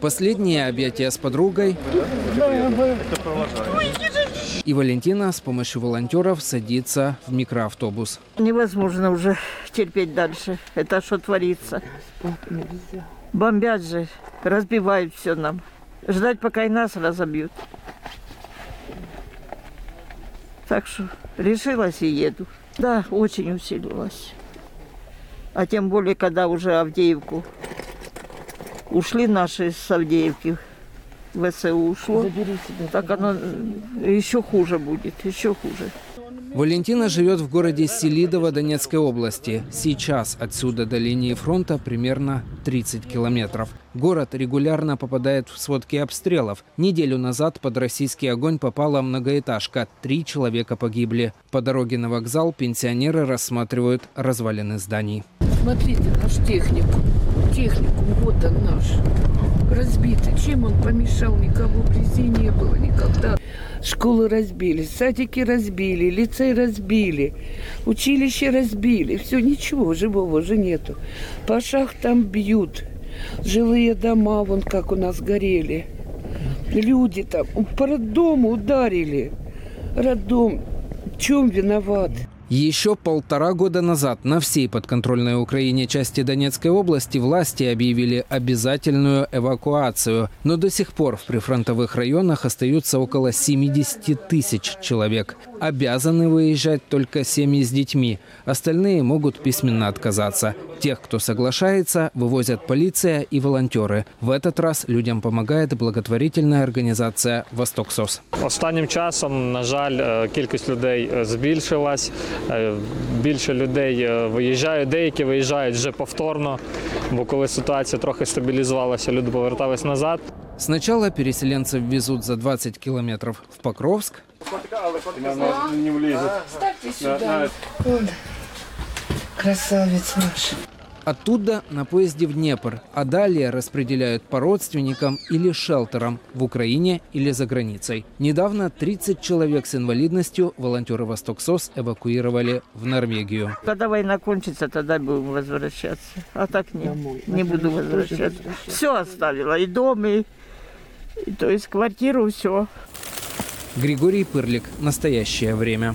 Последние объятия с подругой. И Валентина с помощью волонтеров садится в микроавтобус. Невозможно уже терпеть дальше. Это что творится? Бомбят же, разбивают все нам. Ждать, пока и нас разобьют. Так что решилась и еду. Да, очень усилилась. А тем более, когда уже Авдеевку ушли наши с Авдеевки, ВСУ ушло, так оно м, еще хуже будет, еще хуже. Валентина живет в городе Селидово Донецкой области. Сейчас отсюда до линии фронта примерно 30 километров. Город регулярно попадает в сводки обстрелов. Неделю назад под российский огонь попала многоэтажка. Три человека погибли. По дороге на вокзал пенсионеры рассматривают развалины зданий. Смотрите, наш техникум. Техникум, вот он наш. Разбитый. Чем он помешал? Никого вблизи не было никогда. Школы разбили, садики разбили, лицей разбили, училище разбили. Все, ничего живого уже нету. По шахтам бьют. Жилые дома, вон как у нас горели. Люди там по роддому ударили. Роддом. В чем виноват? Еще полтора года назад на всей подконтрольной Украине части Донецкой области власти объявили обязательную эвакуацию. Но до сих пор в прифронтовых районах остаются около 70 тысяч человек. Обязаны выезжать только семьи с детьми. Остальные могут письменно отказаться. Тех, кто соглашается, вывозят полиция и волонтеры. В этот раз людям помогает благотворительная организация «Восток СОС». Останнім часом, на жаль, е, кількість людей е, збільшилась. Е, Більше людей е, виїжджають, деякі виїжджають вже повторно, бо коли ситуація трохи стабілізувалася, люди повертались назад. Сначала переселенцев везут за 20 километров в Покровск, Ставьте сюда. Вон. Красавец наш. Оттуда на поезде в Днепр, а далее распределяют по родственникам или шелтерам в Украине или за границей. Недавно 30 человек с инвалидностью волонтеры «Восток СОС» эвакуировали в Норвегию. Когда война кончится, тогда будем возвращаться. А так не, не буду возвращаться. Все оставила, и дом, и, и то есть квартиру, все. Григорий Пырлик. Настоящее время.